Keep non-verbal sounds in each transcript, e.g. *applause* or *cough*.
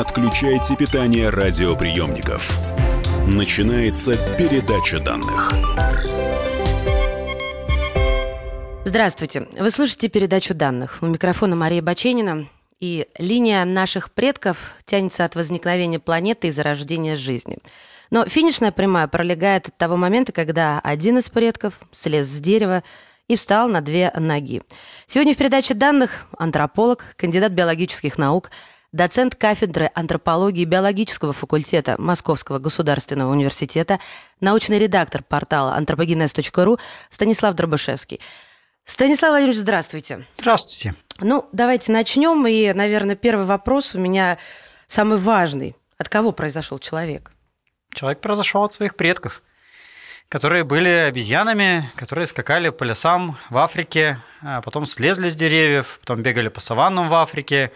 отключайте питание радиоприемников. Начинается передача данных. Здравствуйте. Вы слушаете передачу данных. У микрофона Мария Баченина. И линия наших предков тянется от возникновения планеты и зарождения жизни. Но финишная прямая пролегает от того момента, когда один из предков слез с дерева и встал на две ноги. Сегодня в передаче данных антрополог, кандидат биологических наук, доцент кафедры антропологии биологического факультета Московского государственного университета, научный редактор портала anthropogenes.ru Станислав Дробышевский. Станислав Владимирович, здравствуйте. Здравствуйте. Ну, давайте начнем. И, наверное, первый вопрос у меня самый важный. От кого произошел человек? Человек произошел от своих предков, которые были обезьянами, которые скакали по лесам в Африке, а потом слезли с деревьев, потом бегали по саваннам в Африке,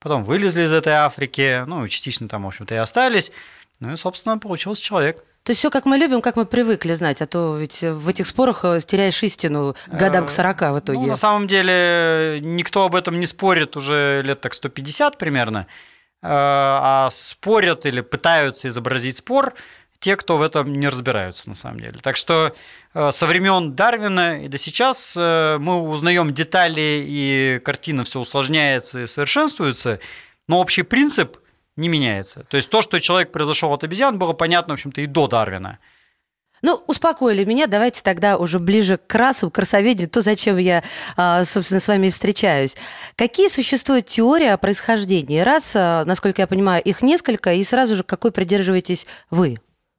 потом вылезли из этой Африки, ну, частично там, в общем-то, и остались. Ну и, собственно, получился человек. То есть все как мы любим, как мы привыкли знать, а то ведь в этих спорах э, теряешь истину годам к 40 в итоге. Ну, на самом деле, никто об этом не спорит уже лет так 150 примерно, э, а спорят или пытаются изобразить спор те, кто в этом не разбираются на самом деле. Так что э, со времен Дарвина и до сейчас мы узнаем детали, и картина все усложняется и совершенствуется, но общий принцип – не меняется. То есть то, что человек произошел от обезьян, было понятно, в общем-то, и до Дарвина. Ну, успокоили меня, давайте тогда уже ближе к расу, к расоведению, то, зачем я, а, собственно, с вами встречаюсь. Какие существуют теории о происхождении рас? А, насколько я понимаю, их несколько, и сразу же какой придерживаетесь вы?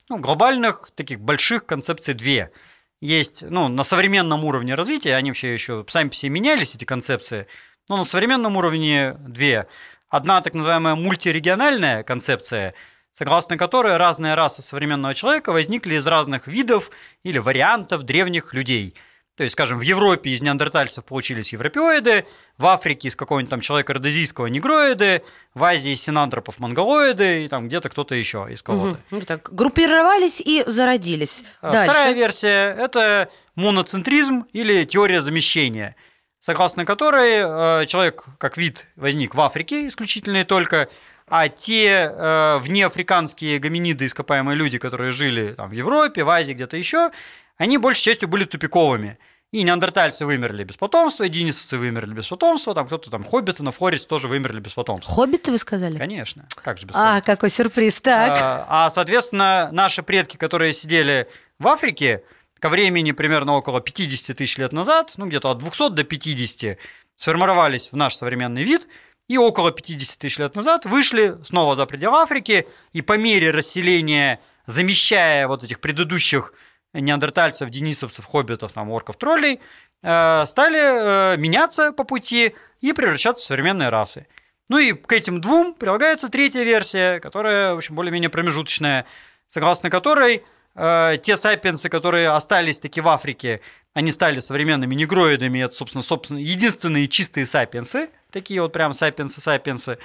Ну, глобальных, таких больших концепций две. Есть, ну, на современном уровне развития, они вообще еще сами по себе менялись, эти концепции, но на современном уровне две. Одна так называемая мультирегиональная концепция, согласно которой разные расы современного человека возникли из разных видов или вариантов древних людей. То есть, скажем, в Европе из неандертальцев получились европеоиды, в Африке из какого-нибудь там человека родозийского негроиды, в Азии из синантропов монголоиды, и там где-то кто-то еще из кого-то. Угу. Так, группировались и зародились. А Дальше. Вторая версия – это моноцентризм или теория замещения – согласно которой э, человек как вид возник в Африке исключительно и только, а те э, внеафриканские гоминиды, ископаемые люди, которые жили там, в Европе, в Азии, где-то еще, они большей частью были тупиковыми. И неандертальцы вымерли без потомства, и денисовцы вымерли без потомства, там кто-то там, хоббиты на Флорисе тоже вымерли без потомства. Хоббиты вы сказали? Конечно, как же без А, какой сюрприз, так. А, а, соответственно, наши предки, которые сидели в Африке, ко времени примерно около 50 тысяч лет назад, ну где-то от 200 до 50, сформировались в наш современный вид, и около 50 тысяч лет назад вышли снова за пределы Африки, и по мере расселения, замещая вот этих предыдущих неандертальцев, денисовцев, хоббитов, там, орков, троллей, э, стали э, меняться по пути и превращаться в современные расы. Ну и к этим двум прилагается третья версия, которая, в общем, более-менее промежуточная, согласно которой э, те сапиенсы, которые остались таки в Африке, они стали современными негроидами, это, собственно, собственно, единственные чистые сапиенсы, такие вот прям сапиенсы-сапиенсы.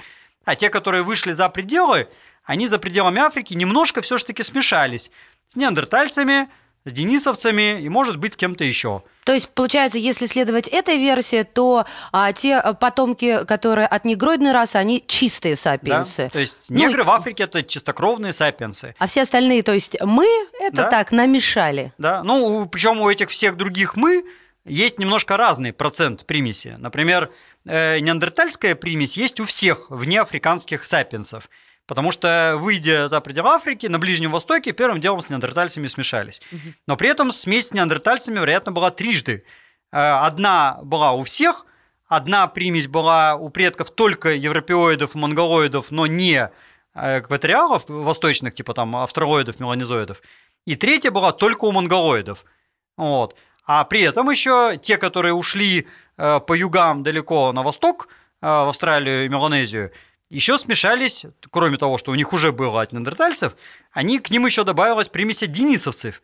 А те, которые вышли за пределы, они за пределами Африки немножко все же таки смешались с неандертальцами, с денисовцами и, может быть, с кем-то еще. То есть, получается, если следовать этой версии, то а, те потомки, которые от негроидной расы, они чистые сапиенсы. Да? То есть ну негры ну, в Африке это чистокровные сапиенсы. А все остальные, то есть мы это да? так намешали. Да, ну причем у этих всех других мы есть немножко разный процент примеси. Например, э, неандертальская примесь есть у всех внеафриканских сапиенсов. Потому что, выйдя за пределы Африки, на Ближнем Востоке первым делом с неандертальцами смешались. Но при этом смесь с неандертальцами, вероятно, была трижды. Э, одна была у всех, одна примесь была у предков только европеоидов и монголоидов, но не э, экваториалов восточных, типа там австралоидов, меланизоидов. И третья была только у монголоидов. Вот. А при этом еще те, которые ушли э, по югам далеко на восток, в Австралию и Меланезию, еще смешались, кроме того, что у них уже было от неандертальцев, они, к ним еще добавилась примесь денисовцев.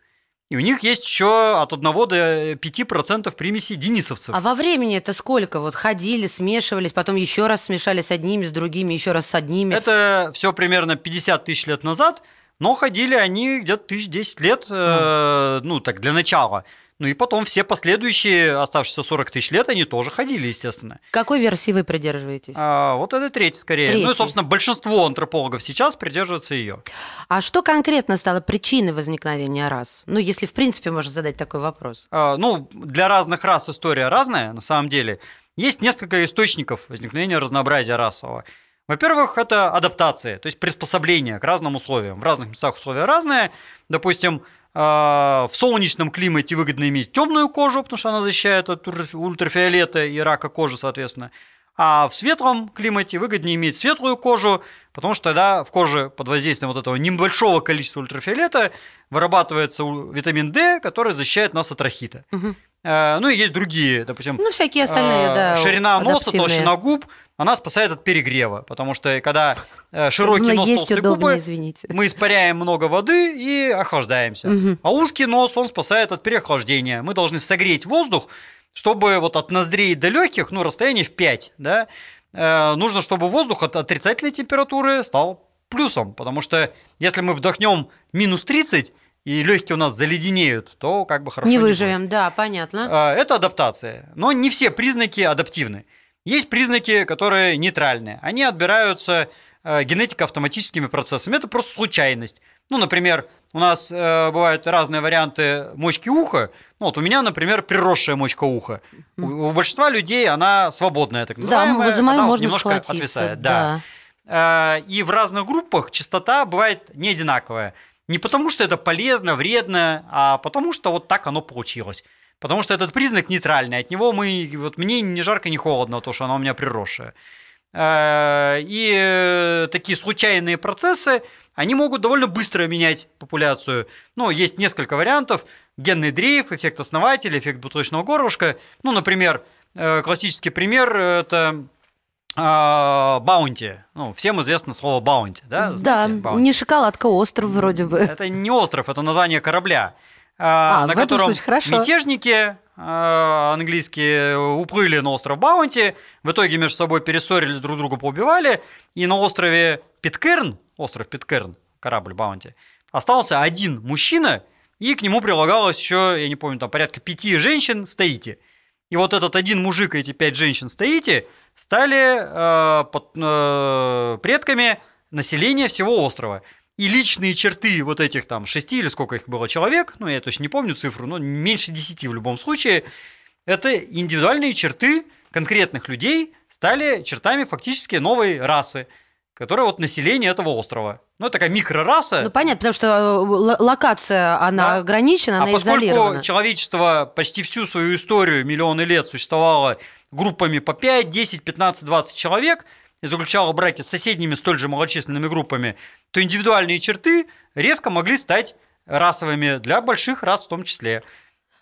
И у них есть еще от 1 до 5% примесей денисовцев. А во времени это сколько? Вот ходили, смешивались, потом еще раз смешались с одними, с другими, еще раз с одними. Это все примерно 50 тысяч лет назад, но ходили они где-то тысяч 10 лет, mm. э, ну так для начала. Ну и потом все последующие оставшиеся 40 тысяч лет, они тоже ходили, естественно. Какой версии вы придерживаетесь? А, вот это третья скорее. Третий. Ну и, собственно, большинство антропологов сейчас придерживаются ее. А что конкретно стало причиной возникновения рас? Ну, если в принципе можно задать такой вопрос. А, ну, для разных рас история разная, на самом деле. Есть несколько источников возникновения разнообразия расового. Во-первых, это адаптация, то есть приспособление к разным условиям. В разных местах условия разные. Допустим, в солнечном климате выгодно иметь темную кожу, потому что она защищает от ультрафиолета и рака кожи, соответственно. А в светлом климате выгоднее иметь светлую кожу, потому что тогда в коже под воздействием вот этого небольшого количества ультрафиолета вырабатывается витамин D, который защищает нас от рахита. Угу. Ну и есть другие, допустим, ну всякие остальные, а, да. Ширина носа, толщина губ, она спасает от перегрева, потому что когда э, широкий думала, нос, есть толстые удобно, губы, извините. мы испаряем много воды и охлаждаемся. Мгм. А узкий нос, он спасает от переохлаждения. Мы должны согреть воздух, чтобы вот от ноздрей до легких, ну, расстояние в 5, да, э, нужно, чтобы воздух от отрицательной температуры стал плюсом, потому что если мы вдохнем минус 30, и легкие у нас заледенеют, то как бы хорошо Не будет. выживем, да, понятно. А, Это адаптация. Но не все признаки адаптивны. Есть признаки, которые нейтральные. Они отбираются э, генетико-автоматическими процессами. Это просто случайность. Ну, например, у нас э, бывают разные варианты мочки уха. Ну, вот у меня, например, приросшая мочка уха. У, у большинства людей она свободная, так да, называемая. вот за мою она можно немножко отвисает. да. Э, И в разных группах частота бывает не одинаковая. Не потому, что это полезно, вредно, а потому, что вот так оно получилось. Потому что этот признак нейтральный. От него мы, вот мне ни жарко, ни холодно, то, что оно у меня приросшее. Э, И э, такие случайные процессы, они могут довольно быстро менять популяцию. Ну, есть несколько вариантов. Генный дрейф, эффект основателя, эффект бутылочного горлышка. Ну, например, э, классический пример – это а, баунти. Ну, всем известно слово баунти, да? Да, Знаете, баунти? не шоколадка, остров вроде бы. Это не остров, это название корабля, а, А, на котором случае мятежники а, английские уплыли на остров Баунти, в итоге между собой перессорили, друг друга поубивали, и на острове Питкерн, остров Питкерн, корабль Баунти, остался один мужчина, и к нему прилагалось еще, я не помню, там порядка пяти женщин стоите. И вот этот один мужик и эти пять женщин стоите стали э, под- э, предками населения всего острова. И личные черты вот этих там шести или сколько их было человек, ну я точно не помню цифру, но меньше десяти в любом случае, это индивидуальные черты конкретных людей стали чертами фактически новой расы, которая вот население этого острова. Ну, это такая микрораса. Ну, понятно, потому что э, локация, она Да. ограничена, А она поскольку изолирована. человечество почти всю свою историю, миллионы лет существовало группами по 5, 10, 15, 20 человек и заключало браки с соседними столь же малочисленными группами, то индивидуальные черты резко могли стать расовыми для больших рас в том числе.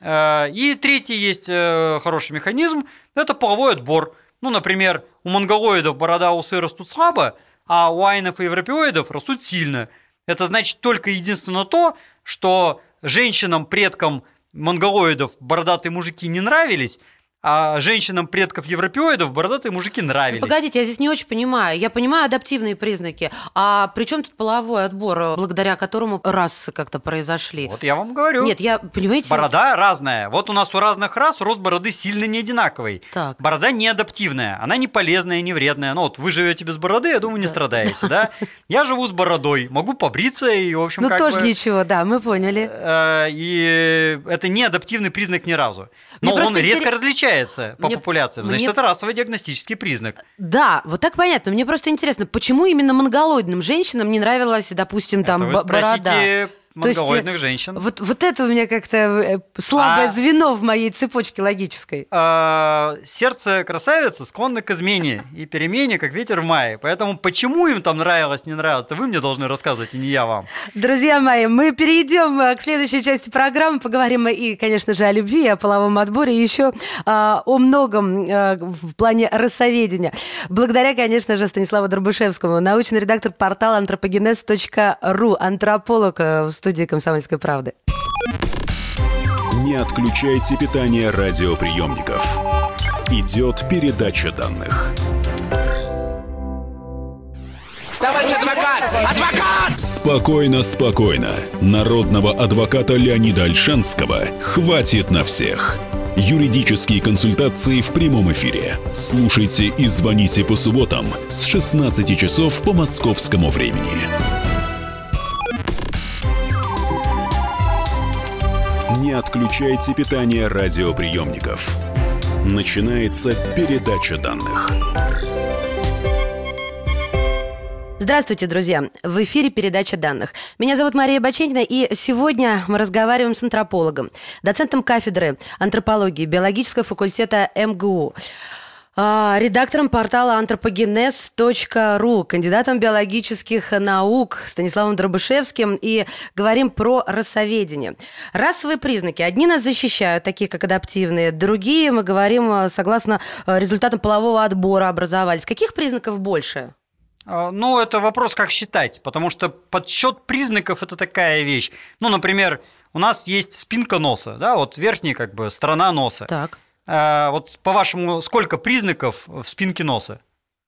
Э, И третий есть э, хороший механизм – это половой отбор. Ну, например, у монголоидов борода усы растут слабо, а у айнов и европеоидов растут сильно. Это значит только единственно то, что женщинам, предкам монголоидов бородатые мужики не нравились, а женщинам предков европеоидов бородатые мужики нравились. Ну, Погодите, я здесь не очень понимаю. Я понимаю адаптивные признаки. А при чем тут половой отбор, благодаря которому расы как-то произошли? Вот я вам говорю. Нет, я, понимаете... Борода разная. Вот у нас у разных рас рост бороды сильно не одинаковый. Так. Борода не адаптивная, она не полезная, не вредная. Ну вот вы живете без бороды, я думаю, не страдаете, да? *laughs* Я живу с бородой, могу побриться и, в общем, Ну, тоже бы, ничего, да, мы поняли. э, И это не адаптивный признак ни разу. Но он резко интерес- различается по Мне- популяциям. Значит, мне- это расовый диагностический признак. Да, вот так понятно. Мне просто интересно, почему именно монголоидным женщинам не нравилась, допустим, там Это вы бо- борода? То есть, э, монголоидных женщин. Вот, вот это у меня как-то э, слабое А- звено в моей цепочке логической. А, сердце красавицы склонно к измене и перемене, как ветер в мае. Поэтому почему им там нравилось, не нравилось, это вы мне должны рассказывать, и не я вам. Друзья мои, мы перейдем э, к следующей части программы. Поговорим и, конечно же, о любви, о половом отборе, и еще а, о многом а, в плане расоведения. Благодаря, конечно же, Станиславу Дробышевскому, научный редактор портала антропогенез.ру, антрополог в студии «Комсомольской правды». Не отключайте питание радиоприемников. Идет передача данных. Товарищ адвокат! Адвокат! Спокойно, спокойно. Народного адвоката Леонида Альшанского хватит на всех. Юридические консультации в прямом эфире. Слушайте и звоните по субботам с 16 часов по московскому времени. Не отключайте питание радиоприемников. Начинается передача данных. Здравствуйте, друзья! В эфире передача данных. Меня зовут Мария Баченина, и сегодня мы разговариваем с антропологом, доцентом кафедры антропологии биологического факультета МГУ, редактором портала антропогенез.ру, кандидатом биологических наук Станиславом Дробышевским и говорим про расоведение. Расовые признаки. Одни нас защищают, такие как адаптивные, другие, мы говорим, э, согласно э, результатам полового отбора образовались. Каких признаков больше? А, ну, это вопрос, как считать, потому что подсчет признаков – это такая вещь. Ну, например, у нас есть спинка носа, да, вот верхняя как бы сторона носа. Так. А, вот по-вашему, сколько признаков в спинке носа?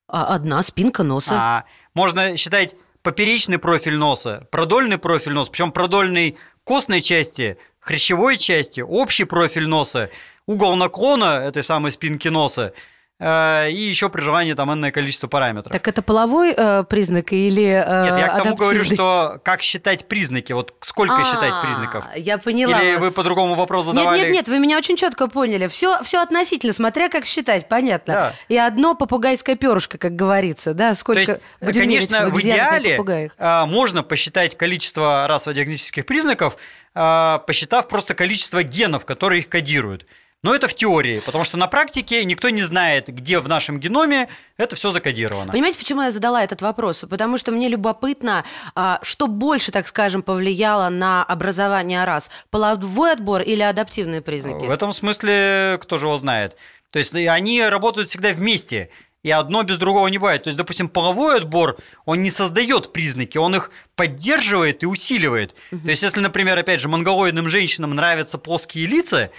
А одна спинка носа. А, можно считать поперечный профиль носа, продольный профиль носа, причем продольный костной части, хрящевой части, общий профиль носа, угол наклона этой самой спинки носа – и еще при желании там энное количество параметров. Так это половой э, признак или э, Нет, я к тому говорю, что как считать признаки, вот сколько а, считать признаков. Я поняла Или вас. вы по другому вопросу задавали? Нет, нет, нет, вы меня очень четко поняли. Все, все относительно, смотря как считать, понятно. Да. И одно попугайское перышко, как говорится, да, сколько То есть, будем конечно, в, в идеале э, можно посчитать количество расово-диагностических признаков, посчитав просто количество генов, которые их кодируют. Но это в теории, потому что на практике никто не знает, где в нашем геноме это все закодировано. Понимаете, почему я задала этот вопрос? Потому что мне любопытно, а, что больше, так скажем, повлияло на образование рас? Половой отбор или адаптивные признаки? В этом смысле кто же его знает? То есть они работают всегда вместе. И одно без другого не бывает. То есть, допустим, половой отбор, он не создает признаки, он их поддерживает и усиливает. Угу. То есть, если, например, опять же, монголоидным женщинам нравятся плоские лица,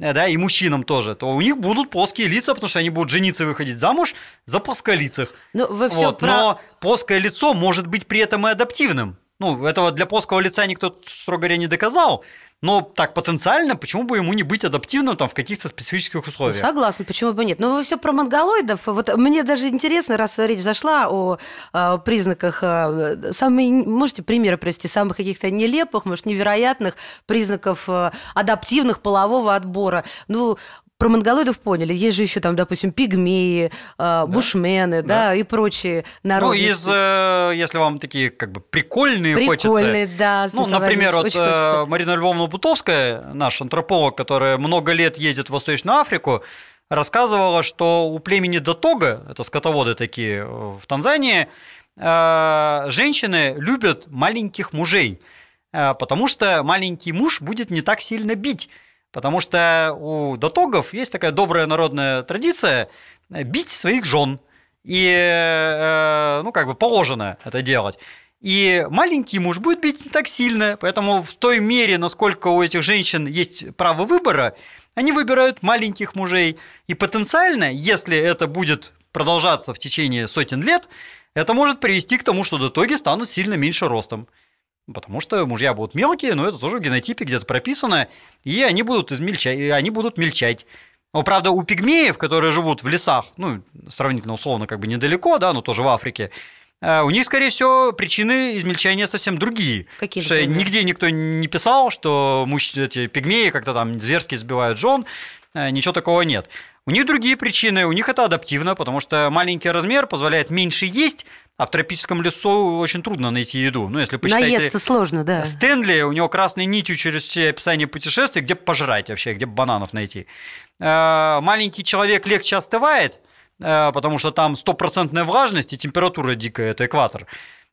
да, и мужчинам тоже, то у них будут плоские лица, потому что они будут жениться и выходить замуж за плосколицых. Ну, вы все вот. про... Но плоское лицо может быть при этом и адаптивным. Ну, этого для плоского лица никто, строго говоря, не доказал. Но так потенциально, почему бы ему не быть адаптивным там в каких-то специфических условиях? Ну, согласна, почему бы нет. Но вы все про монголоидов. Вот мне даже интересно, раз речь зашла о, о признаках, э, самые, можете примеры привести самых каких-то нелепых, может, невероятных признаков э, адаптивных полового отбора. Ну, про монголоидов поняли. Есть же еще там, допустим, пигмеи, э, бушмены, да. да, и прочие народы. Ну, из, э, если вам такие как бы прикольные, прикольные хочется. да. Ну, например, вот э, Марина Львовна Бутовская, наш антрополог, которая много лет ездит в Восточную Африку, рассказывала, что у племени Датога, это скотоводы такие в Танзании, женщины любят маленьких мужей, потому что маленький муж будет не так сильно бить. Потому что у дотогов есть такая добрая народная традиция бить своих жен. И, э, ну, как бы положено это делать. И маленький муж будет бить не так сильно, поэтому в той мере, насколько у этих женщин есть право выбора, они выбирают маленьких мужей. И потенциально, если это будет продолжаться в течение сотен лет, это может привести к тому, что дотоги станут сильно меньше ростом. Потому что мужья будут мелкие, но это тоже в генотипе где-то прописано, и они будут измельчать, и они будут мельчать. Но, правда, у пигмеев, которые живут в лесах, ну, сравнительно условно, как бы недалеко, да, но тоже в Африке, э, у них, скорее всего, причины измельчания совсем другие. Какие? Потому что нигде никто не писал, что муж... эти пигмеи как-то там зверски сбивают жен, э, ничего такого нет. У них другие причины, у них это адаптивно, потому что маленький размер позволяет меньше есть, а в тропическом лесу очень трудно найти еду. Ну, если почитаете... Наесться сложно, да. Стэнли, у него красной нитью через все описания путешествий, где пожрать вообще, где бананов найти. Э, маленький человек легче остывает, э, потому что там стопроцентная влажность и температура дикая, это экватор.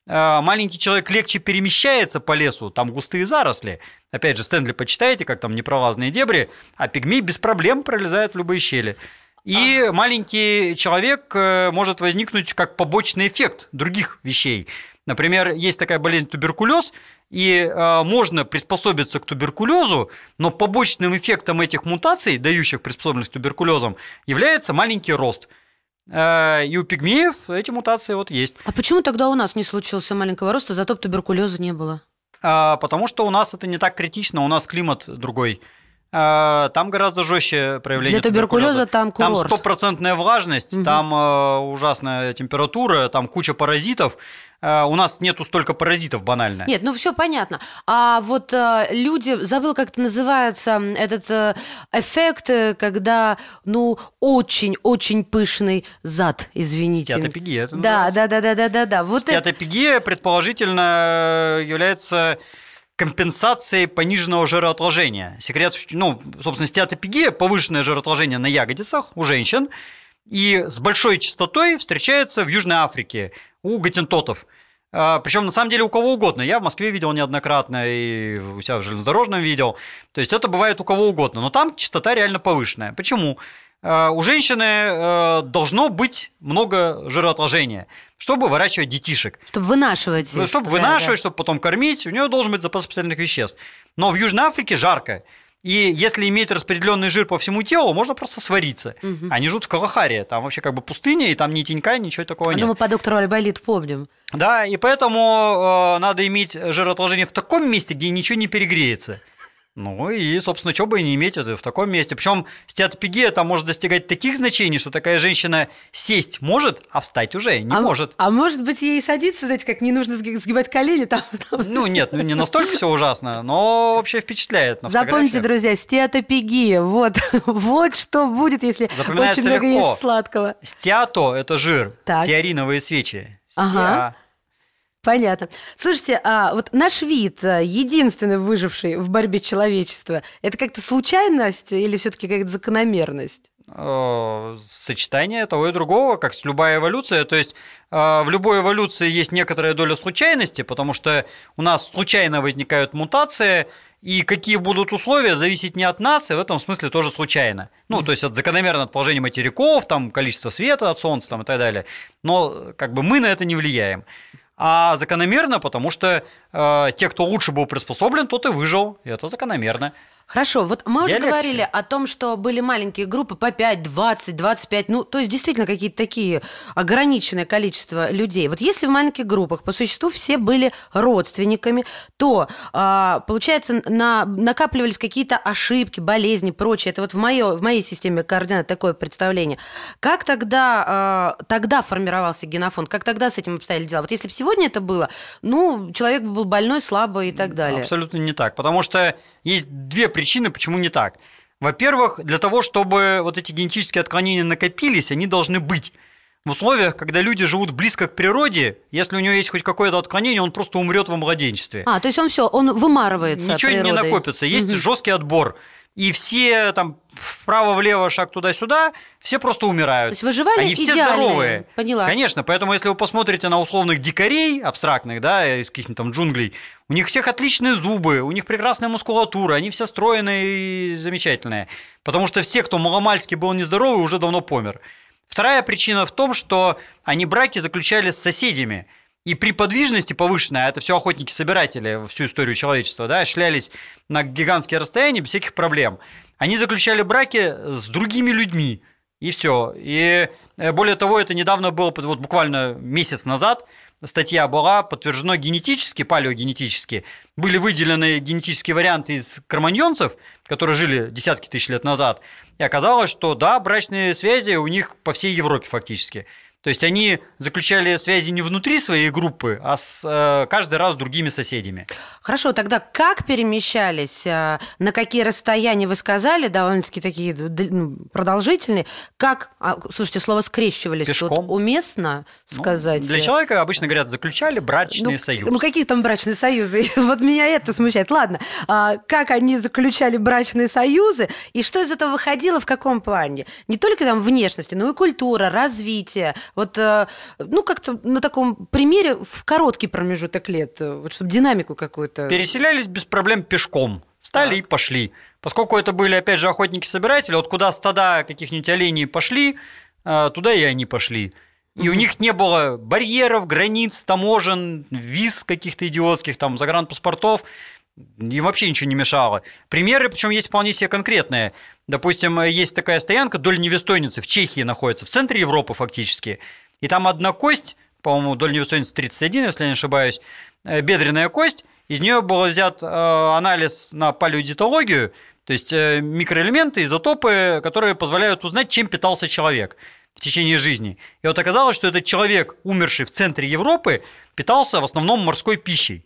Э, маленький человек легче перемещается по лесу, там густые заросли. Опять же, Стэнли почитайте, как там непролазные дебри, а пигмей без проблем пролезает в любые щели. И а. маленький человек э, может возникнуть как побочный эффект других вещей. Например, есть такая болезнь туберкулез, и э, можно приспособиться к туберкулезу, но побочным эффектом этих мутаций, дающих приспособленность к туберкулезам, является маленький рост. Э, и у пигмеев эти мутации вот есть. А почему тогда у нас не случился маленького роста, зато туберкулеза не было? А, потому что у нас это не так критично, у нас климат другой. А, там гораздо жестче проявление Для туберкулеза там курорт. Там стопроцентная влажность, угу. там э, ужасная температура, там куча паразитов. Э, у нас нету столько паразитов банально. Нет, ну все понятно. А вот э, люди, забыл, как это называется, этот э, эффект, э, когда, ну, очень-очень пышный зад, извините. Стеатопигия это да, да, да, да, да, да, да. Вот Стеатопигия это... предположительно является компенсацией пониженного жироотложения. Секрет, ну, собственно, стеатопигия, повышенное жироотложение на ягодицах у женщин, и с большой частотой встречается в Южной Африке у гатентотов. А, Причем на самом деле у кого угодно. Я в Москве видел неоднократно и у себя в железнодорожном видел. То есть это бывает у кого угодно. Но там частота реально повышенная. Почему? А, у женщины э, должно быть много жироотложения, чтобы выращивать детишек. Чтобы вынашивать. Их. Чтобы да, вынашивать, да. чтобы потом кормить. У нее должен быть запас питательных веществ. Но в Южной Африке жарко. И если иметь распределенный жир по всему телу, можно просто свариться. Угу. Они живут в Калахаре, там вообще как бы пустыня, и там ни тенька, ничего такого нет. Ну, мы по доктору Альбалит помним. Да, и поэтому э, надо иметь жиротложение в таком месте, где ничего не перегреется. Ну и, собственно, что бы и не иметь это в таком месте. Причем стеатопигия там может достигать таких значений, что такая женщина сесть может, а встать уже не а, может. А может быть, ей садиться, знаете, как не нужно сгибать колени там. *laughs* там ну нет, ну не настолько все ужасно, но вообще впечатляет. На Запомните, друзья, стеатопигия. Вот, *laughs* вот что будет, если очень много легко. есть сладкого. Стеато – это жир, так. стеариновые свечи. Стеа. Ага. Понятно. Слушайте, а вот наш вид, э, единственный выживший в борьбе человечества, это как-то случайность или все-таки какая-то закономерность? Э, сочетание того и другого, как с любая эволюция. То есть э, в любой эволюции есть некоторая доля случайности, потому что у нас случайно возникают мутации, и какие будут условия, зависит не от нас, и в этом смысле тоже случайно. Ну, то есть от закономерного от положения материков, там, количество света от Солнца там, и так далее. Но как бы мы на это не влияем а закономерно, потому что э, те, кто лучше был приспособлен, тот и выжил. И это закономерно. Хорошо, вот мы уже говорили о том, что были маленькие группы по 5, 20, 25, ну, то есть действительно какие-то такие ограниченное количество людей. Вот если в маленьких группах по существу все были родственниками, то, а, получается, на, накапливались какие-то ошибки, болезни, прочее. Это вот в, моё, в моей системе координат такое представление. Как тогда, а, тогда формировался генофонд? Как тогда с этим обстояли дела? Вот если бы сегодня это было, ну, человек был больной, слабый и так далее. Абсолютно не так, потому что есть две причины, почему не так. Во-первых, для того, чтобы вот эти генетические отклонения накопились, они должны быть. В условиях, когда люди живут близко к природе, если у него есть хоть какое-то отклонение, он просто умрет во младенчестве. А, то есть он все, он вымарывается. Ничего природой. не накопится. Есть угу. жесткий отбор и все там вправо-влево, шаг туда-сюда, все просто умирают. То есть выживали Они все идеальные. здоровые. Поняла. Конечно, поэтому если вы посмотрите на условных дикарей абстрактных, да, из каких-нибудь там джунглей, у них всех отличные зубы, у них прекрасная мускулатура, они все стройные и замечательные. Потому что все, кто маломальски был нездоровый, уже давно помер. Вторая причина в том, что они браки заключали с соседями – и при подвижности повышенной, а это все охотники-собиратели всю историю человечества, да, шлялись на гигантские расстояния без всяких проблем. Они заключали браки с другими людьми, и все. И э, более того, это недавно было, вот буквально месяц назад, статья была подтверждена генетически, палеогенетически. Были выделены генетические варианты из кроманьонцев, которые жили десятки тысяч лет назад. И оказалось, что да, брачные связи у них по всей Европе фактически. То есть они заключали связи не внутри своей группы, а с, э, каждый раз с другими соседями. Хорошо, тогда как перемещались, э, на какие расстояния вы сказали, довольно-таки такие ну, продолжительные, как, а, слушайте, слово скрещивались, Пешком. тут уместно ну, сказать? Ну, для человека обычно говорят, заключали брачные ну, союзы. Ну какие там брачные союзы? *laughs* вот меня это смущает. Ладно, а, как они заключали брачные союзы, и что из этого выходило в каком плане? Не только там внешности, но и культура, развитие, вот, э, ну, как-то на таком примере в короткий промежуток лет, э, вот, чтобы динамику какую-то... Переселялись без проблем пешком. Стали так. и пошли. Поскольку это были, опять же, охотники-собиратели, вот куда стада каких-нибудь оленей пошли, э, туда и они пошли. И угу. у них не было барьеров, границ, таможен, виз каких-то идиотских, там, загранпаспортов. Им вообще ничего не мешало. Примеры, причем есть вполне себе конкретные. Допустим, есть такая стоянка Дольневестойницы в Чехии находится, в центре Европы фактически. И там одна кость, по-моему, Дольневестойница 31, если я не ошибаюсь, э, бедренная кость, из нее был взят э, анализ на палеодитологию, то есть э, микроэлементы, изотопы, которые позволяют узнать, чем питался человек в течение жизни. И вот оказалось, что этот человек, умерший в центре Европы, питался в основном морской пищей.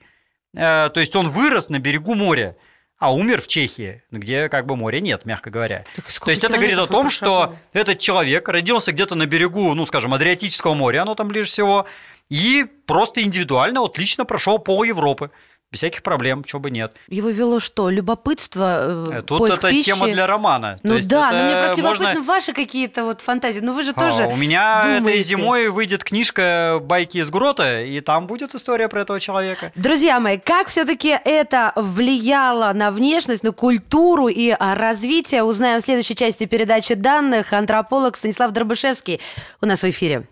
То есть он вырос на берегу моря а умер в Чехии, где как бы моря нет, мягко говоря. То есть это говорит о том, что этот человек родился где-то на берегу, ну, скажем, Адриатического моря, оно там ближе всего, и просто индивидуально вот лично прошел пол Европы без всяких проблем, чего бы нет. Его вело что? Любопытство, э, Тут поиск это пищи? тема для романа. Ну То да, но мне просто можно... любопытно ваши какие-то вот фантазии. Ну вы же тоже а, У меня думаете. этой зимой выйдет книжка «Байки из грота», и там будет история про этого человека. Друзья мои, как все таки это влияло на внешность, на культуру и а, развитие, узнаем в следующей части передачи данных. Антрополог Станислав Дробышевский у нас в эфире.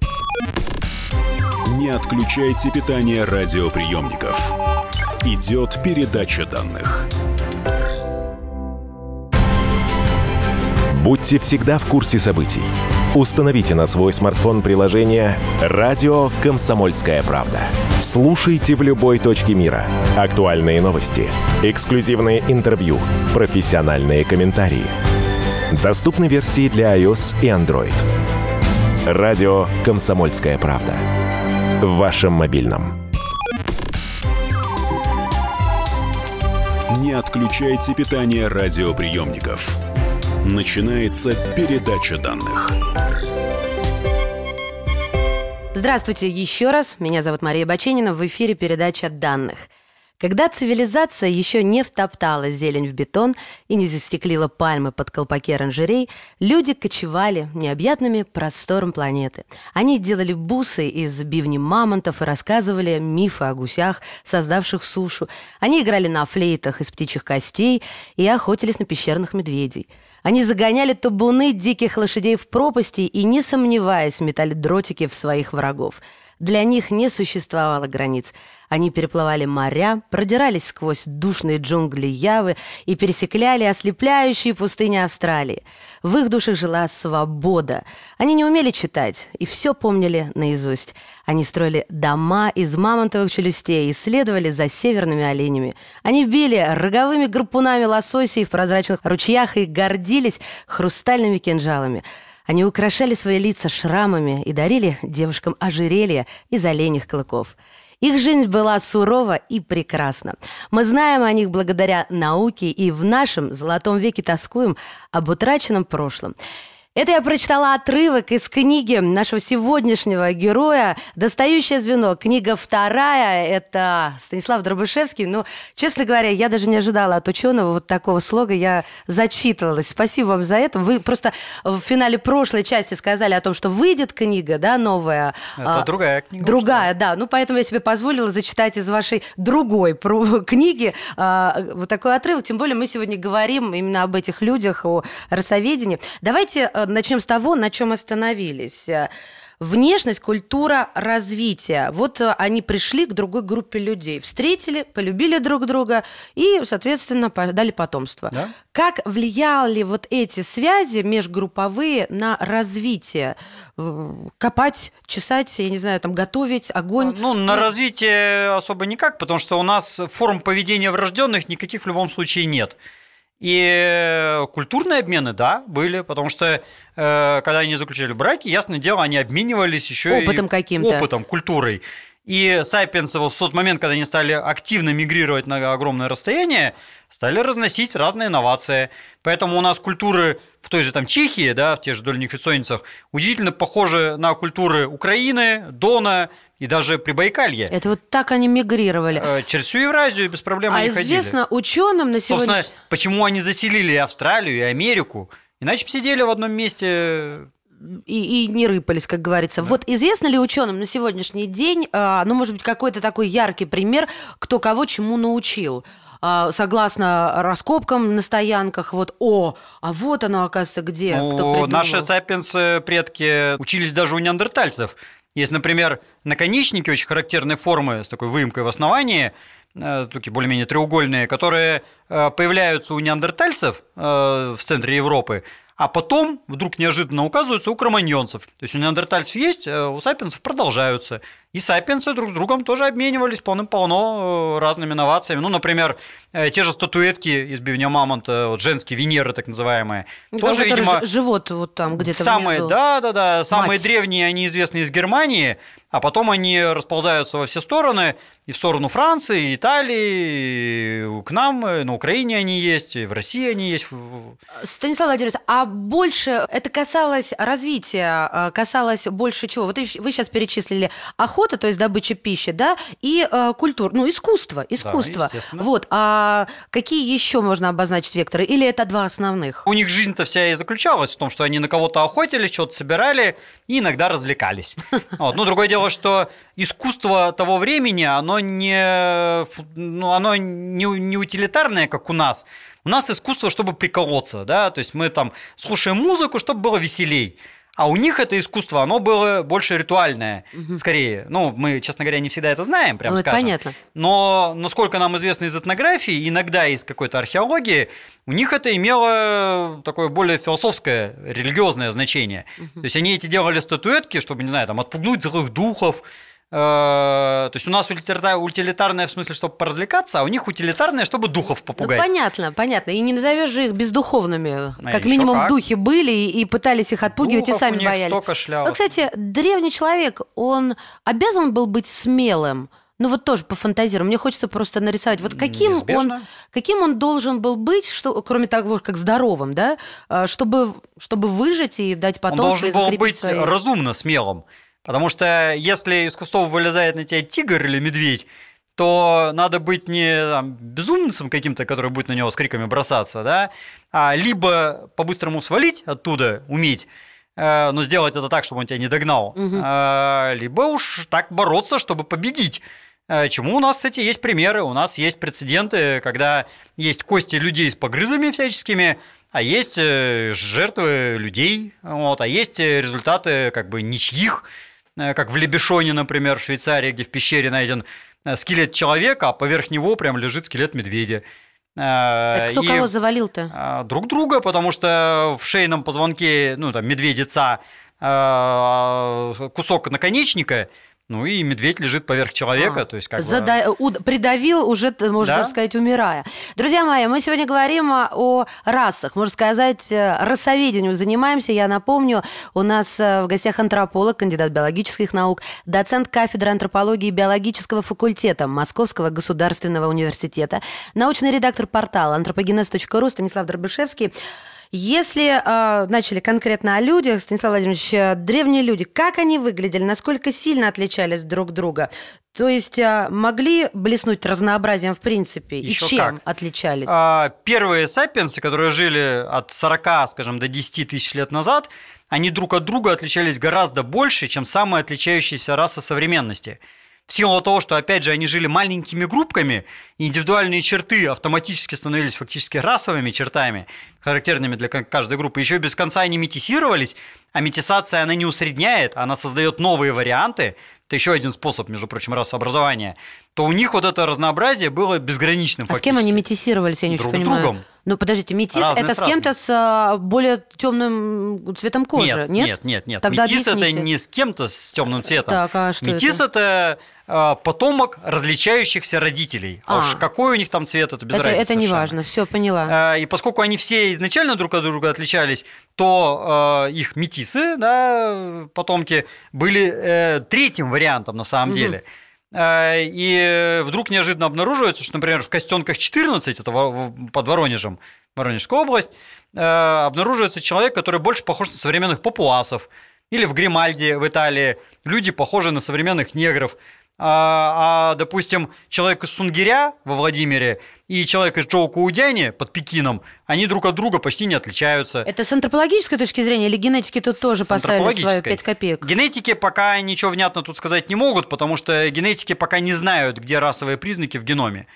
Не отключайте питание радиоприемников идет передача данных. Будьте всегда в курсе событий. Установите на свой смартфон приложение «Радио Комсомольская правда». Слушайте в любой точке мира. Актуальные новости, эксклюзивные интервью, профессиональные комментарии. Доступны версии для iOS и Android. «Радио Комсомольская правда». В вашем мобильном. Не отключайте питание радиоприемников. Начинается передача данных. Здравствуйте еще раз. Меня зовут Мария Баченина. В эфире передача данных – когда цивилизация еще не втоптала зелень в бетон и не застеклила пальмы под колпаки оранжерей, люди кочевали необъятными простором планеты. Они делали бусы из бивни мамонтов и рассказывали мифы о гусях, создавших сушу. Они играли на флейтах из птичьих костей и охотились на пещерных медведей. Они загоняли табуны диких лошадей в пропасти и, не сомневаясь, метали дротики в своих врагов – для них не существовало границ. Они переплывали моря, продирались сквозь душные джунгли Явы и пересекляли ослепляющие пустыни Австралии. В их душах жила свобода. Они не умели читать и все помнили наизусть. Они строили дома из мамонтовых челюстей и следовали за северными оленями. Они били роговыми гарпунами лососей в прозрачных ручьях и гордились хрустальными кинжалами – они украшали свои лица шрамами и дарили девушкам ожерелья из оленьих клыков. Их жизнь была сурова и прекрасна. Мы знаем о них благодаря науке и в нашем золотом веке тоскуем об утраченном прошлом. Это я прочитала отрывок из книги нашего сегодняшнего героя «Достающее звено». Книга вторая – это Станислав Дробышевский. Но, честно говоря, я даже не ожидала от ученого вот такого слога. Я зачитывалась. Спасибо вам за это. Вы просто в финале прошлой части сказали о том, что выйдет книга, да, новая. Это а, другая книга. Другая, да. Ну, поэтому я себе позволила зачитать из вашей другой *laughs* книги а, вот такой отрывок. Тем более мы сегодня говорим именно об этих людях, о расоведении. Давайте э, начнем с того, на чем остановились. Внешность, культура, развитие. Вот э, они пришли к другой группе людей, встретили, полюбили друг друга и, соответственно, дали потомство. Да? Как влияли вот эти связи межгрупповые на развитие? Э, копать, чесать, я не знаю, там готовить, огонь? Ну, на развитие особо никак, потому что у нас форм поведения врожденных никаких в любом случае нет. И культурные обмены, да, были, потому что э, когда они заключали браки, ясное дело, они обменивались еще опытом и каким-то. опытом, культурой. И сайпиенсы вот в тот момент, когда они стали активно мигрировать на огромное расстояние, стали разносить разные инновации. Поэтому у нас культуры в той же там Чехии, да, в тех же дольних херсонницах, удивительно похожи на культуры Украины, Дона, и даже при Байкалье. Это вот так они мигрировали. Э, через всю Евразию без проблем а они ходили. А известно ученым на сегодня... Собственно, почему они заселили Австралию и Америку? Иначе бы сидели в одном месте и, и не рыпались, как говорится. Да. Вот известно ли ученым на сегодняшний день, а, ну, может быть, какой-то такой яркий пример, кто кого чему научил? А, согласно раскопкам на стоянках, вот, о, а вот оно, оказывается, где, ну, кто придумал. Наши сапиенсы предки учились даже у неандертальцев. Есть, например, наконечники очень характерной формы с такой выемкой в основании. э, такие более-менее треугольные, которые э, появляются у неандертальцев э, в центре Европы, а потом вдруг неожиданно указываются у кроманьонцев. То есть у неандертальцев есть, э, у сапиенсов продолжаются. И сапиенсы друг с другом тоже обменивались полным-полно э, разными инновациями. Ну, например, э, те же статуэтки из бивня мамонта, вот женские Венеры так называемые. Ну, тоже, видимо, живот вот там где-то самые, внизу. да, да, да, самые Мать. древние, они известны из Германии, а потом они расползаются во все стороны, и в сторону Франции, и Италии, и к нам, и на Украине они есть, и в России они есть. Станислав Владимирович, а больше это касалось развития, э, касалось больше чего? Вот вы сейчас перечислили охота, то есть добыча пищи, да, и э, культура, ну, искусство, искусство. естественно. вот, а какие еще можно обозначить векторы? Или это два основных? У них жизнь-то вся и заключалась в том, что они на кого-то охотились, что-то собирали и иногда развлекались. *laughs* Вот. Ну, другое дело, что искусство того времени, оно не, ну, оно не, не утилитарное, как у нас. У нас искусство, чтобы приколоться, да, то есть мы там слушаем музыку, чтобы было веселей. А у них это искусство, оно было больше ритуальное, скорее. Ну, мы, честно говоря, не всегда это знаем, прям Ну, это скажем. понятно. Но, насколько нам известно из этнографии, иногда из какой-то археологии, у них это имело такое более философское, религиозное значение. То есть они эти делали статуэтки, чтобы, не знаю, там, отпугнуть злых духов. Э, То есть у нас утилита- утилитарное в смысле, чтобы поразвлекаться, а у них утилитарное, чтобы духов Ну, попугать. понятно, понятно. И не назовешь же их бездуховными. А как минимум как. духи были и, пытались их отпугивать, Духов и сами у них боялись. столько шлялось. Ну, кстати, древний человек, он обязан был быть смелым. Ну вот тоже пофантазируем. Мне хочется просто нарисовать. Вот каким он, Неизбежно. каким он должен был быть, что, кроме того, как здоровым, да, а, чтобы, чтобы выжить и дать Он потомство и должен был быть свои- разумно смелым. Потому что если из кустов вылезает на тебя тигр или медведь, то надо быть не там, безумцем каким-то, который будет на него с криками бросаться, да, а либо по-быстрому свалить оттуда, уметь, э, но сделать это так, чтобы он тебя не догнал, Мгм. а, либо уж так бороться, чтобы победить. Э, Чему у нас, кстати, есть примеры, у нас есть прецеденты, когда есть кости людей с погрызами всяческими, а есть э, жертвы людей, вот, а есть э, результаты как бы ничьих, э, как в Лебешоне, например, в Швейцарии, где в пещере найден э, скелет человека, а поверх него прям лежит скелет медведя. Э, Это кто и- кого завалил-то? друг друга, потому что в шейном позвонке, ну, там, медведица, кусок наконечника, ну, и медведь лежит поверх человека, А, то есть как бы... Зада- уд- Придавил уже, можно Да. даже сказать, умирая. Друзья мои, мы сегодня говорим а, о расах, можно сказать, э, расоведению занимаемся. Я напомню, у нас э, в гостях антрополог, кандидат биологических наук, доцент кафедры антропологии и биологического факультета Московского государственного университета, научный редактор портала anthropogenes.ru Станислав Дробышевский. Если э, начали конкретно о людях, Станислав Владимирович, э, древние люди, как они выглядели, насколько сильно отличались друг друга? То есть э, могли блеснуть разнообразием в принципе? Ещё и чем как. отличались? А, Первые сапиенсы, которые жили от 40, скажем, до 10 тысяч лет назад, они друг от друга отличались гораздо больше, чем самые отличающиеся расы современности. В силу того, что, опять же, они жили маленькими группками, индивидуальные черты автоматически становились фактически расовыми чертами, характерными для ка- каждой группы. Еще без конца они метисировались, а метисация, она не усредняет, она создает новые варианты, это еще один способ, между прочим, расообразования, то у них вот это разнообразие было безграничным а с кем они фактически. метисировались, я не Друг очень с понимаю. другом. Ну, подождите, метис Разные это с кем-то с а, более темным цветом кожи, Нет, нет? нет, нет, нет. Тогда Метис это объясните. не с кем-то с темным цветом. Так, а что Метис это, э, потомок различающихся родителей. А, А. уж какой у них там цвет, это без Это, разницы это не совершенно. важно, все поняла. Э, И поскольку они все изначально друг от друга отличались, то э, их метисы, да, потомки, были э, третьим вариантом на самом Мгм. деле. Э, И вдруг неожиданно обнаруживается, что, например, в Костенках 14, это под Воронежем, Воронежская область, э, обнаруживается человек, который больше похож на современных папуасов. Или в Гримальде в Италии люди похожи на современных негров. А, а, допустим, человек из Сунгиря во Владимире и человек из Чоукуудяне под Пекином, они друг от друга почти не отличаются. Это с антропологической точки зрения или генетики тут тоже поставили свои антропологической. 5 копеек? Генетики пока ничего внятно тут сказать не могут, потому что генетики пока не знают, где расовые признаки в геноме.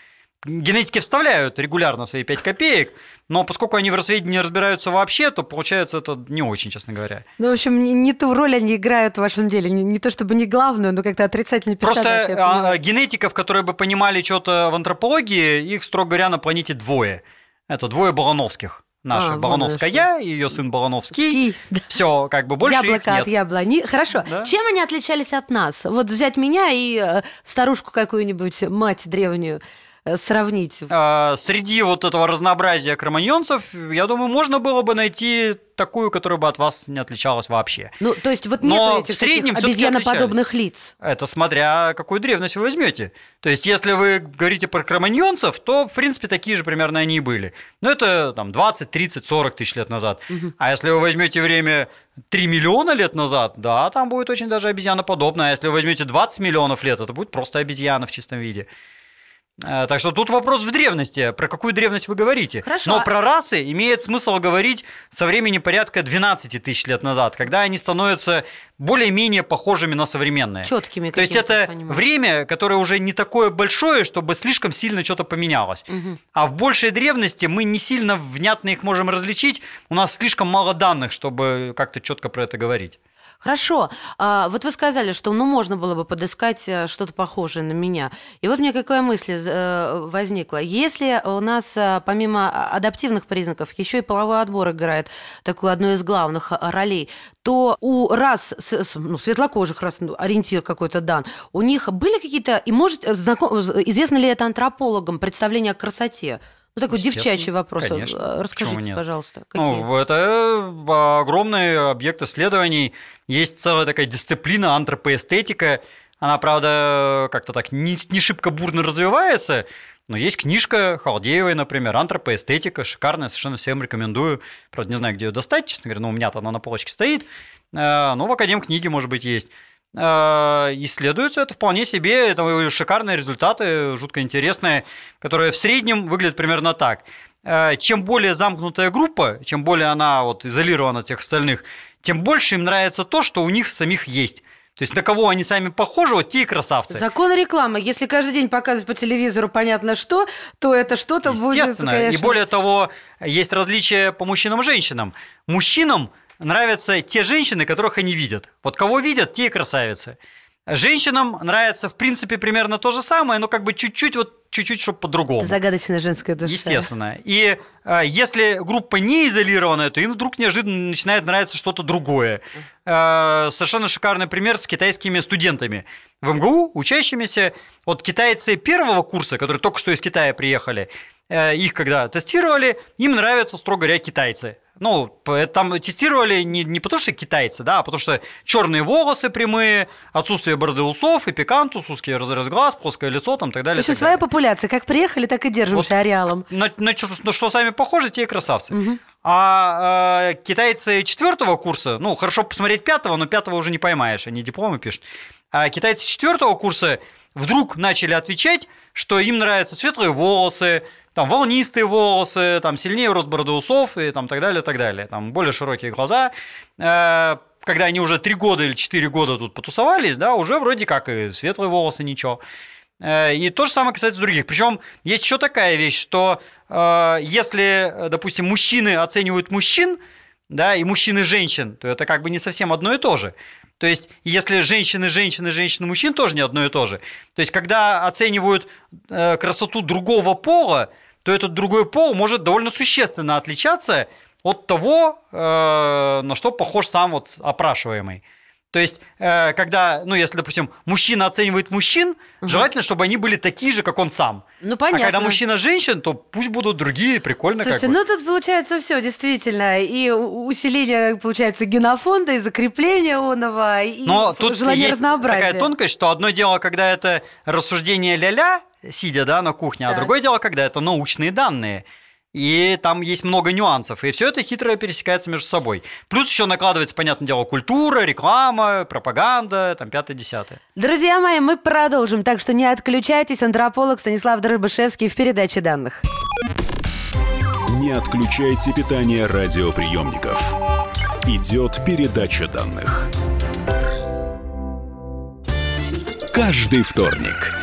Генетики вставляют регулярно свои 5 копеек, но поскольку они в рассведении разбираются вообще, то получается это не очень, честно говоря. Ну, в общем, не, не ту роль они играют в вашем деле. Не, не то чтобы не главную, но как-то отрицательный персонаж. Просто а, генетиков, которые бы понимали что-то в антропологии, их, строго говоря, на планете двое. Это двое Балановских наша а, Барановская, я и ее сын Барановский. Все, как бы больше Яблоко их нет. от яблони. Хорошо. Да? Чем они отличались от нас? Вот взять меня и э, старушку какую-нибудь, мать древнюю. Э, сравнить? А, среди вот этого разнообразия кроманьонцев, я думаю, можно было бы найти такую, которая бы от вас не отличалась вообще. Ну, то есть вот нет этих в среднем обезьяноподобных лиц? Это смотря какую древность вы возьмете. То есть если вы говорите про кроманьонцев, то, в принципе, такие же примерно они и были. Но это там 20, 30, 40 тысяч лет назад. Угу. А если вы возьмете время 3 миллиона лет назад, да, там будет очень даже обезьяноподобно. А если вы возьмете 20 миллионов лет, это будет просто обезьяна в чистом виде. Э, так что тут вопрос в древности. Про какую древность вы говорите? Хорошо. Но про расы имеет смысл говорить со времени порядка 12 тысяч лет назад, когда они становятся более-менее похожими на современные. Четкими. То есть это время, которое уже не такое большое, чтобы слишком сильно что-то поменялось. Угу. А в большей древности мы не сильно внятно их можем различить. У нас слишком мало данных, чтобы как-то четко про это говорить. Хорошо. А, вот вы сказали, что ну, можно было бы подыскать э, что-то похожее на меня. И вот мне какая мысль э, возникла. Если у нас э, помимо адаптивных признаков еще и половой отбор играет такую одну из главных ролей, то у рас, ну, светлокожих рас, ну, ориентир какой-то дан, у них были какие-то, и может, знаком, известно ли это антропологам, представление о красоте? Ну, такой девчачий вопрос. Конечно. Расскажите, пожалуйста. Какие? Ну, это огромный объект исследований. Есть целая такая дисциплина антропоэстетика. Она, правда, как-то так не, не шибко бурно развивается, но есть книжка Халдеевой, например, «Антропоэстетика», шикарная, совершенно всем рекомендую. Правда, не знаю, где ее достать, честно говоря, но у меня-то она на полочке стоит. Э, но в Академ книге, может быть, есть. Э, исследуются, это вполне себе, это шикарные результаты, жутко интересные, которые в среднем выглядят примерно так. Э, чем более замкнутая группа, чем более она вот изолирована от всех остальных, тем больше им нравится то, что у них самих есть. То есть на кого они сами похожи, вот те и красавцы. Закон рекламы. Если каждый день показывать по телевизору понятно что, то это что-то будет, конечно. И более того, есть различия по мужчинам и женщинам. Мужчинам нравятся те женщины, которых они видят. Вот кого видят, те и красавицы. Женщинам нравится, в принципе, примерно то же самое, но как бы чуть-чуть, вот чуть-чуть, чтобы по-другому. Это загадочная женская душа. Естественно. И э, если группа не изолированная, то им вдруг неожиданно начинает нравиться что-то другое. Э, совершенно шикарный пример с китайскими студентами. В МГУ учащимися, вот китайцы первого курса, которые только что из Китая приехали, э, их когда тестировали, им нравятся, строго говоря, китайцы. Ну, там тестировали не, не потому, что китайцы, да, а потому что черные волосы прямые, отсутствие бороды усов, и пикантус, узкий разрез глаз, плоское лицо, там, так далее. В общем, своя далее. популяция. Как приехали, так и держимся вот ареалом. На, на, на что сами похожи, те и красавцы. Угу. А э, китайцы четвертого курса, ну, хорошо посмотреть пятого, но пятого уже не поймаешь, они дипломы пишут. А китайцы четвертого курса вдруг начали отвечать, что им нравятся светлые волосы, там волнистые волосы, там сильнее рост бороды усов и там так далее, так далее. Там более широкие глаза. Э, когда они уже три года или четыре года тут потусовались, да, уже вроде как и светлые волосы, ничего. Э, и то же самое касается других. Причем есть еще такая вещь, что э, если, допустим, мужчины оценивают мужчин, да, и мужчины женщин, то это как бы не совсем одно и то же. То есть, если женщины, женщины, женщины, мужчин тоже не одно и то же. То есть, когда оценивают красоту другого пола, то этот другой пол может довольно существенно отличаться от того, э, на что похож сам вот опрашиваемый. То есть, э, когда, ну, если, допустим, мужчина оценивает мужчин, угу. желательно, чтобы они были такие же, как он сам. Ну, понятно. А когда мужчина женщин, то пусть будут другие, прикольно. Слушайте, как ну тут получается все, действительно. И усиление, получается, генофонда, и закрепление оного, и Но тут желание есть разнообразия. такая тонкость, что одно дело, когда это рассуждение ля-ля, сидя да, на кухне, а так. а другое дело, когда это научные данные. И там есть много нюансов, и все это хитро пересекается между собой. Плюс еще накладывается, понятное дело, культура, реклама, пропаганда, там пятое-десятое. Друзья мои, мы продолжим, так что не отключайтесь. Антрополог Станислав Дробышевский в передаче данных. Не отключайте питание радиоприемников. Идет передача данных. Каждый вторник –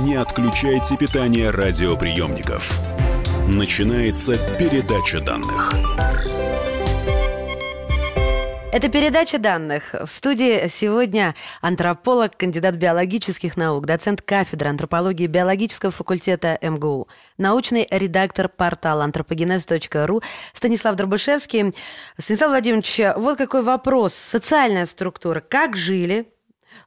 Не отключайте питание радиоприемников. Начинается передача данных. Это передача данных. В студии сегодня антрополог, кандидат биологических наук, доцент кафедры антропологии биологического факультета МГУ, научный редактор портала антропогенез.ру Станислав Дробышевский. Станислав Владимирович, вот какой вопрос. Социальная структура. Как жили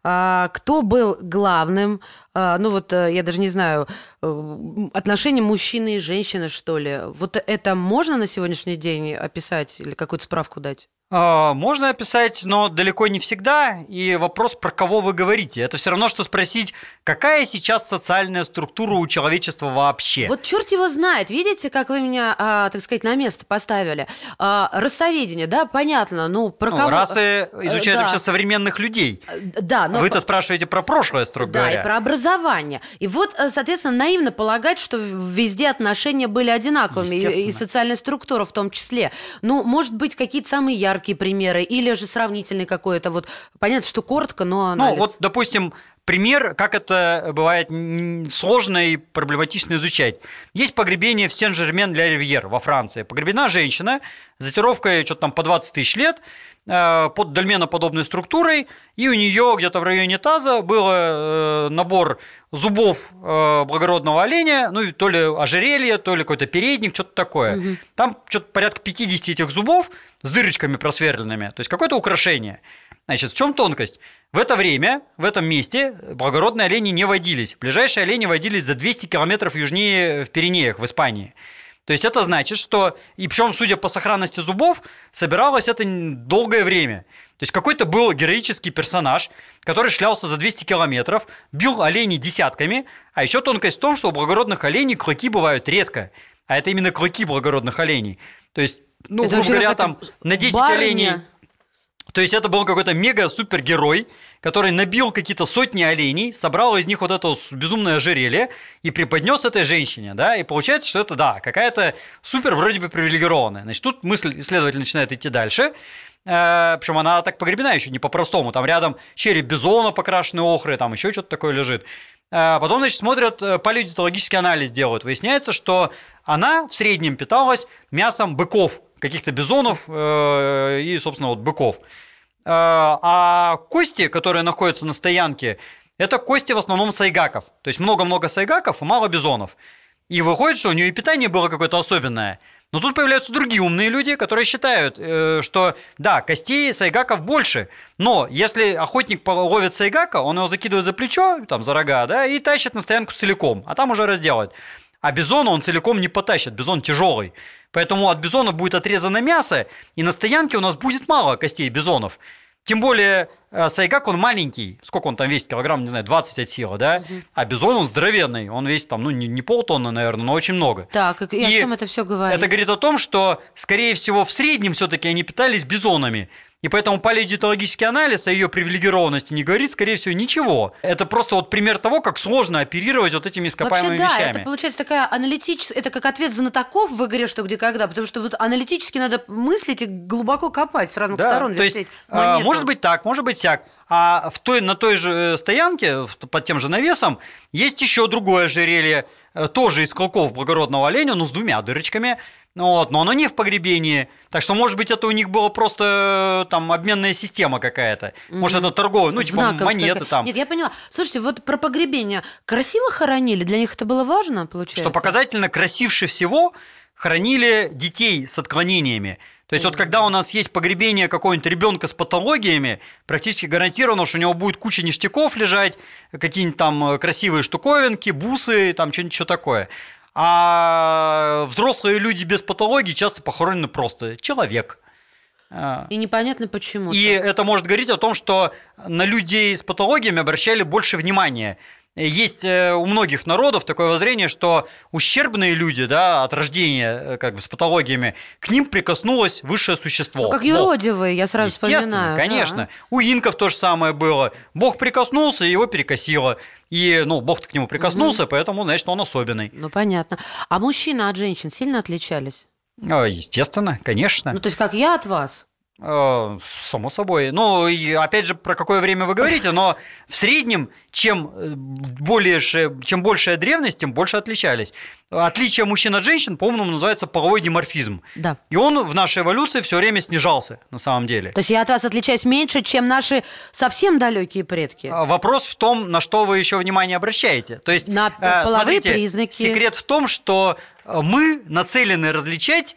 кто был главным, а, ну вот э, я даже не знаю, э, отношения мужчины и женщины, что ли. Вот это можно на сегодняшний день описать или какую-то справку дать? А, можно описать, но далеко не всегда. И вопрос, про кого вы говорите. Это все равно, что спросить, какая сейчас социальная структура у человечества вообще. Вот черт его знает. Видите, как вы меня, а, так сказать, на место поставили. А, рассоведение, да, понятно. Ну, про ну, кого... Расы э, изучают да. вообще современных людей. Да, но... Вы-то спрашиваете про прошлое, строго да, говоря. и про образование. И вот, э, соответственно, наивно полагать, что везде отношения были одинаковыми, и, и социальная структура в том числе. Ну, может быть, какие-то самые яркие примеры, или же сравнительный какой-то. Вот понятно, что коротко, но Ну, анализ. вот, допустим, пример, как это бывает сложно и проблематично изучать. Есть погребение в Сен-Жермен-ля-Ривьер во Франции. Погребена женщина с датировкой что-то там по 20 тысяч лет, э, под дольменоподобной структурой, и у нее где-то в районе таза был э, набор зубов э, благородного оленя, ну и то ли ожерелье, то ли какой-то передник, что-то такое. Там что-то порядка 50 этих зубов с дырочками просверленными, то есть какое-то украшение. Значит, в чем тонкость? В это время, в этом месте благородные олени не водились. Ближайшие олени водились за 200 километров южнее в Пиренеях, в Испании. То есть это значит, что, и причем, судя по сохранности зубов, собиралось это долгое время. То есть какой-то был героический персонаж, который шлялся за 200 километров, бил оленей десятками, а еще тонкость в том, что у благородных оленей клыки бывают редко, а это именно клыки благородных оленей. То есть, ну, Это грубо говоря, там на 10 барыня. оленей то есть это был какой-то мега-супергерой, который набил какие-то сотни оленей, собрал из них вот это вот безумное ожерелье и преподнес этой женщине, да, и получается, что это, да, какая-то супер вроде бы привилегированная. Значит, тут мысль исследователь начинает идти дальше, Э, причем она так погребена еще не по-простому. Там рядом череп бизона, покрашенный охрой, там еще что-то такое лежит. Э, Потом, значит, смотрят, э, палеодиетологический анализ делают. Выясняется, что она в среднем питалась мясом быков, каких-то бизонов и, собственно, вот быков. Э, А кости, которые находятся на стоянке, это кости в основном сайгаков. То есть много-много сайгаков мало бизонов. И выходит, что у нее и питание было какое-то особенное. Но тут появляются другие умные люди, которые считают, э, что да, костей сайгаков больше, но если охотник ловит сайгака, он его закидывает за плечо, там, за рога, да, и тащит на стоянку целиком, а там уже разделает. А бизона он целиком не потащит, бизон тяжелый. Поэтому от бизона будет отрезано мясо, и на стоянке у нас будет мало костей бизонов. Тем более э, сайгак, он маленький. Сколько он там весит? Килограмм, не знаю, 20 от силы, да? А бизон, он здоровенный. Он весит там, ну, не, не полтонны, наверное, но очень много. Так, и, и о чем это все говорит? Это говорит о том, что, скорее всего, в среднем все-таки они питались бизонами. И поэтому палеодиетологический анализ о ее привилегированности не говорит, скорее всего, ничего. Это просто вот пример того, как сложно оперировать вот этими ископаемыми Вообще, да, вещами. это получается такая аналитическая, это как ответ знатоков в игре «Что, где, когда», потому что вот аналитически надо мыслить и глубоко копать с разных Да, сторон. то есть, а, монету. может быть так, может быть сяк. А в той, на той же э, стоянке, под тем же навесом, есть еще другое ожерелье, э, тоже из клыков благородного оленя, но с двумя дырочками. Ну Вот, но оно не в погребении. Так что, может быть, это у них была просто э, там обменная система какая-то. Может, это торговая, ну, типа Знаковская монеты какая- там. Нет, я поняла. Слушайте, вот про погребение. Красиво хоронили? Для них это было важно, получается? Что показательно, красивше всего хоронили детей с отклонениями. То есть вот когда у нас есть погребение какого-нибудь ребенка с патологиями, практически гарантировано, что у него будет куча ништяков лежать, какие-нибудь там э, красивые штуковинки, бусы, там что-нибудь еще такое. А взрослые люди без патологии часто похоронены просто человек. А, И непонятно почему. И это может говорить о том, что на людей с патологиями обращали больше внимания. Есть э, у многих народов такое воззрение, что ущербные люди, да, от рождения, э, как бы с патологиями, к ним прикоснулось высшее существо. Ну, как Бог. юродивые, я сразу Естественно, вспоминаю. да. конечно. У инков то же самое было. Бог прикоснулся, и его перекосило. И, ну, Бог-то к нему прикоснулся, поэтому, значит, он особенный. Ну, понятно. А мужчины от женщин сильно отличались? А, Естественно, конечно. Ну, то есть, как я от вас? Э, Само собой. Ну, и опять же, про какое время вы говорите, но в среднем, чем, э, более, чем большая древность, тем больше отличались. Отличие мужчин от женщин, по-моему, называется половой диморфизм. Да. И он в нашей эволюции все время снижался, на самом деле. То есть я от вас отличаюсь меньше, чем наши совсем далекие предки. А Вопрос в том, на что вы еще внимание обращаете. То есть, На э, половые смотрите, признаки. Секрет в том, что мы нацелены различать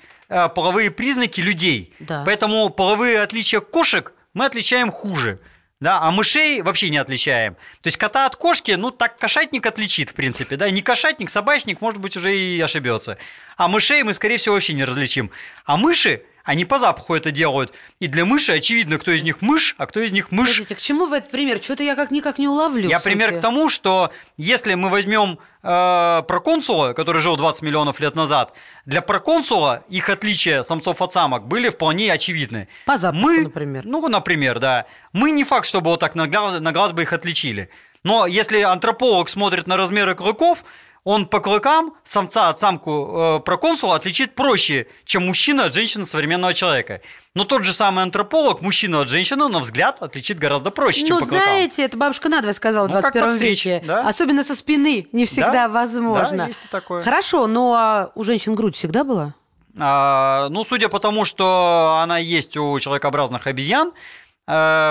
половые признаки людей. Да. Поэтому половые отличия кошек мы отличаем хуже. Да, а мышей вообще не отличаем. То есть кота от кошки, ну так кошатник отличит, в принципе, да, не кошатник, собачник, может быть, уже и ошибется. А мышей мы, скорее всего, вообще не различим. А мыши, они по запаху это делают. И для мыши очевидно, кто из них мышь, а кто из них мышь. Подождите, к чему вы этот пример? Что-то я как никак не уловлю. Я пример к тому, что если мы возьмем э, проконсула, который жил 20 миллионов лет назад, для проконсула их отличия самцов от самок были вполне очевидны. По запаху, мы, например. Ну, например, да. Мы не факт, чтобы вот так на глаз, на глаз бы их отличили. Но если антрополог смотрит на размеры клыков, он по клыкам самца от самку э, проконсула отличит проще, чем мужчина от женщины современного человека. Но тот же самый антрополог мужчину от женщины, на взгляд, отличит гораздо проще, чем Ну, по клыкам. знаете, это бабушка надвое сказала в Ну, как 21 подстричь, веке. да? Особенно со спины не всегда Да, возможно. да, есть и такое. Хорошо, но а у женщин грудь всегда была? А, ну, судя по тому, что она есть у человекообразных обезьян,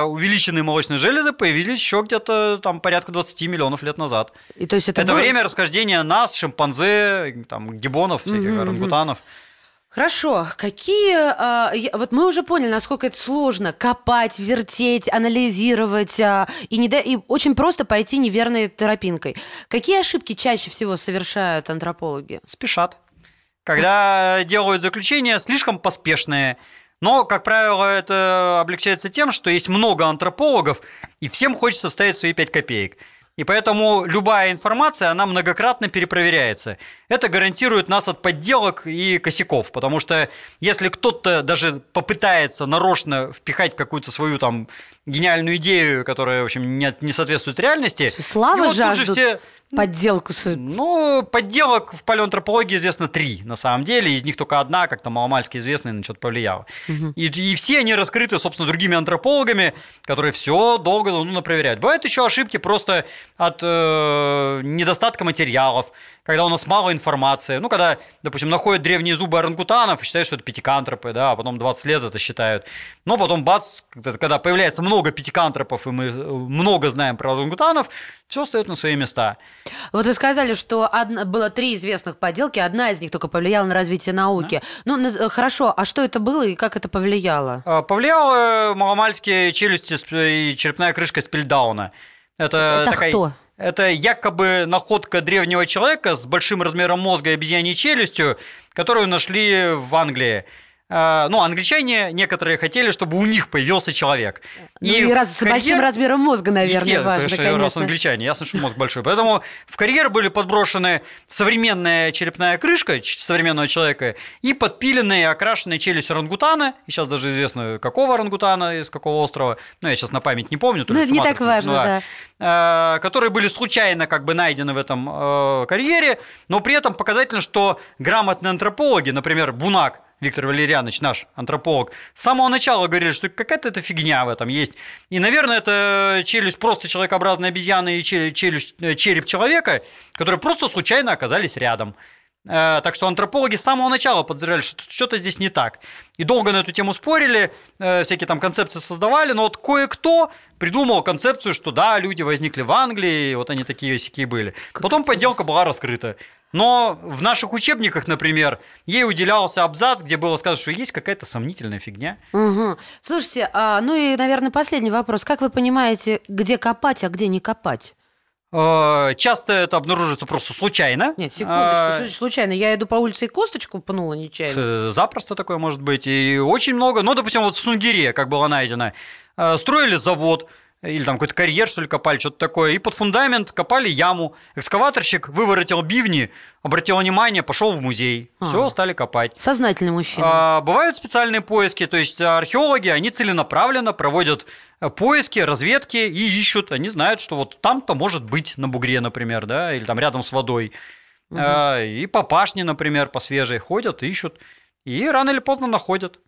увеличенные молочные железы появились еще где-то там порядка 20 миллионов лет назад. И то есть это, Это, было- время расхождения нас, шимпанзе, там, гибонов, всяких мгм. орангутанов. Хорошо, какие... а, вот мы уже поняли, насколько это сложно. Копать, вертеть, анализировать. а, и, не да- и очень просто пойти неверной тропинкой. Какие ошибки чаще всего совершают антропологи? Спешат. Когда делают заключения, слишком поспешные. Но, как правило, это облегчается тем, что есть много антропологов, и всем хочется вставить свои 5 копеек. И поэтому любая информация, она многократно перепроверяется. Это гарантирует нас от подделок и косяков, потому что если кто-то даже попытается нарочно впихать какую-то свою там гениальную идею, которая, в общем, не, не соответствует реальности, Славы его тут же жаждут все подделку. с- ну, подделок в палеоантропологии известно три, на самом деле. Из них только одна, как-то маломальски известная, на что-то повлияла. И, и все они раскрыты, собственно, другими антропологами, которые все долго ну, проверяют. Бывают еще ошибки просто от э, недостатка материалов, когда у нас мало информации. Ну, когда, допустим, находят древние зубы орангутанов и считают, что это пятикантропы, да, а потом 20 лет это считают. Но потом, бац, когда- появляется много пятикантропов, и мы э, много знаем про орангутанов, все встает на свои места. Вот вы сказали, что одна- было три известных подделки, одна из них только повлияла на развитие науки. Ну, наз- э, хорошо, а что это было и как это повлияло? А, Повлияло маломальские челюсти и черепная крышка Спильдауна. Это, Это такая- кто? Это якобы находка древнего человека с большим размером мозга и обезьяньей челюстью, которую нашли в Англии. А, Ну, англичане некоторые хотели, чтобы у них появился человек. Ну, и, раз, с большим размером мозга, наверное, важно, конечно, раз англичане, ясно, что мозг большой. Поэтому в карьер были подброшены современная черепная крышка современного человека и подпиленная и окрашенная челюсть орангутана. И сейчас даже известно, какого орангутана, из какого острова. Ну, я сейчас на память не помню. Ну, это не так важно, да. э, которые были случайно как бы найдены в этом э, карьере, но при этом показательно, что грамотные антропологи, например, Бунак, Виктор Валерьянович, наш антрополог, с самого начала говорили, что какая-то это фигня в этом есть. И, наверное, это челюсть просто человекообразной обезьяны и челюсть, э, череп человека, которые просто случайно оказались рядом. Э, Так что антропологи с самого начала подозревали, что что-то здесь не так. И долго на эту тему спорили, э, всякие там концепции создавали, но вот кое-кто придумал концепцию, что да, люди возникли в Англии, вот они такие сякие были. Потом подделка была раскрыта. Но в наших учебниках, например, ей уделялся абзац, где было сказано, что есть какая-то сомнительная фигня. Мгм. Слушайте, а, ну и, наверное, последний вопрос. Как вы понимаете, где копать, а где не копать? Э, Часто это обнаруживается просто случайно. Нет, секундочку, А, что значит случайно? Я иду по улице и косточку пнула нечаянно. Э, Запросто такое может быть. И очень много. Ну, допустим, вот в Сунгире, как было найдено, э, строили завод, или там какой-то карьер, что ли, копали, что-то такое, и под фундамент копали яму. Экскаваторщик выворотил бивни, обратил внимание, пошел в музей. А. Все, стали копать. Сознательный мужчина. А, бывают специальные поиски, то есть археологи, они целенаправленно проводят э, поиски, разведки и ищут. Они знают, что вот там-то может быть на бугре, например, да, или там рядом с водой. А, и по пашне, например, по свежей ходят, ищут. И рано или поздно находят.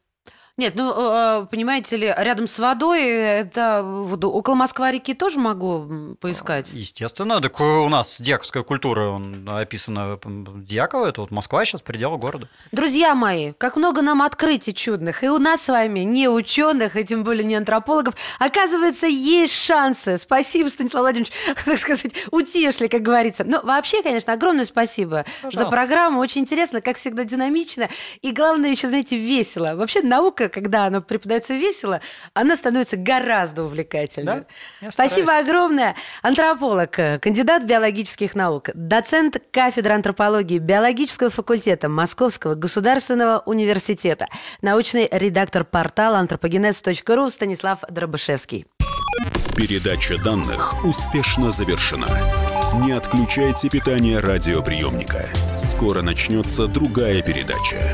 Нет, ну, э, понимаете ли, рядом с водой, это вот около Москва-реки тоже могу поискать. Естественно, так у нас дьяковская культура он, описана м, Дьяково, это вот Москва сейчас предел города. Друзья мои, как много нам открытий чудных. И у нас с вами, не ученых, и тем более не антропологов, оказывается, есть шансы. Спасибо, Станислав Владимирович, *laughs* так сказать, утешили, как говорится. Ну, вообще, конечно, огромное спасибо за Пожалуйста. программу. Очень интересно, как всегда, динамично. И главное, еще, знаете, весело. Вообще, наука, когда она преподается весело, она становится гораздо увлекательной. Да, Спасибо огромное. Антрополог, э, кандидат биологических наук, доцент кафедры антропологии биологического факультета Московского государственного университета, научный редактор портала антропогенез.ру Станислав Дробышевский. Передача данных успешно завершена. Не отключайте питание радиоприемника. Скоро начнется другая передача.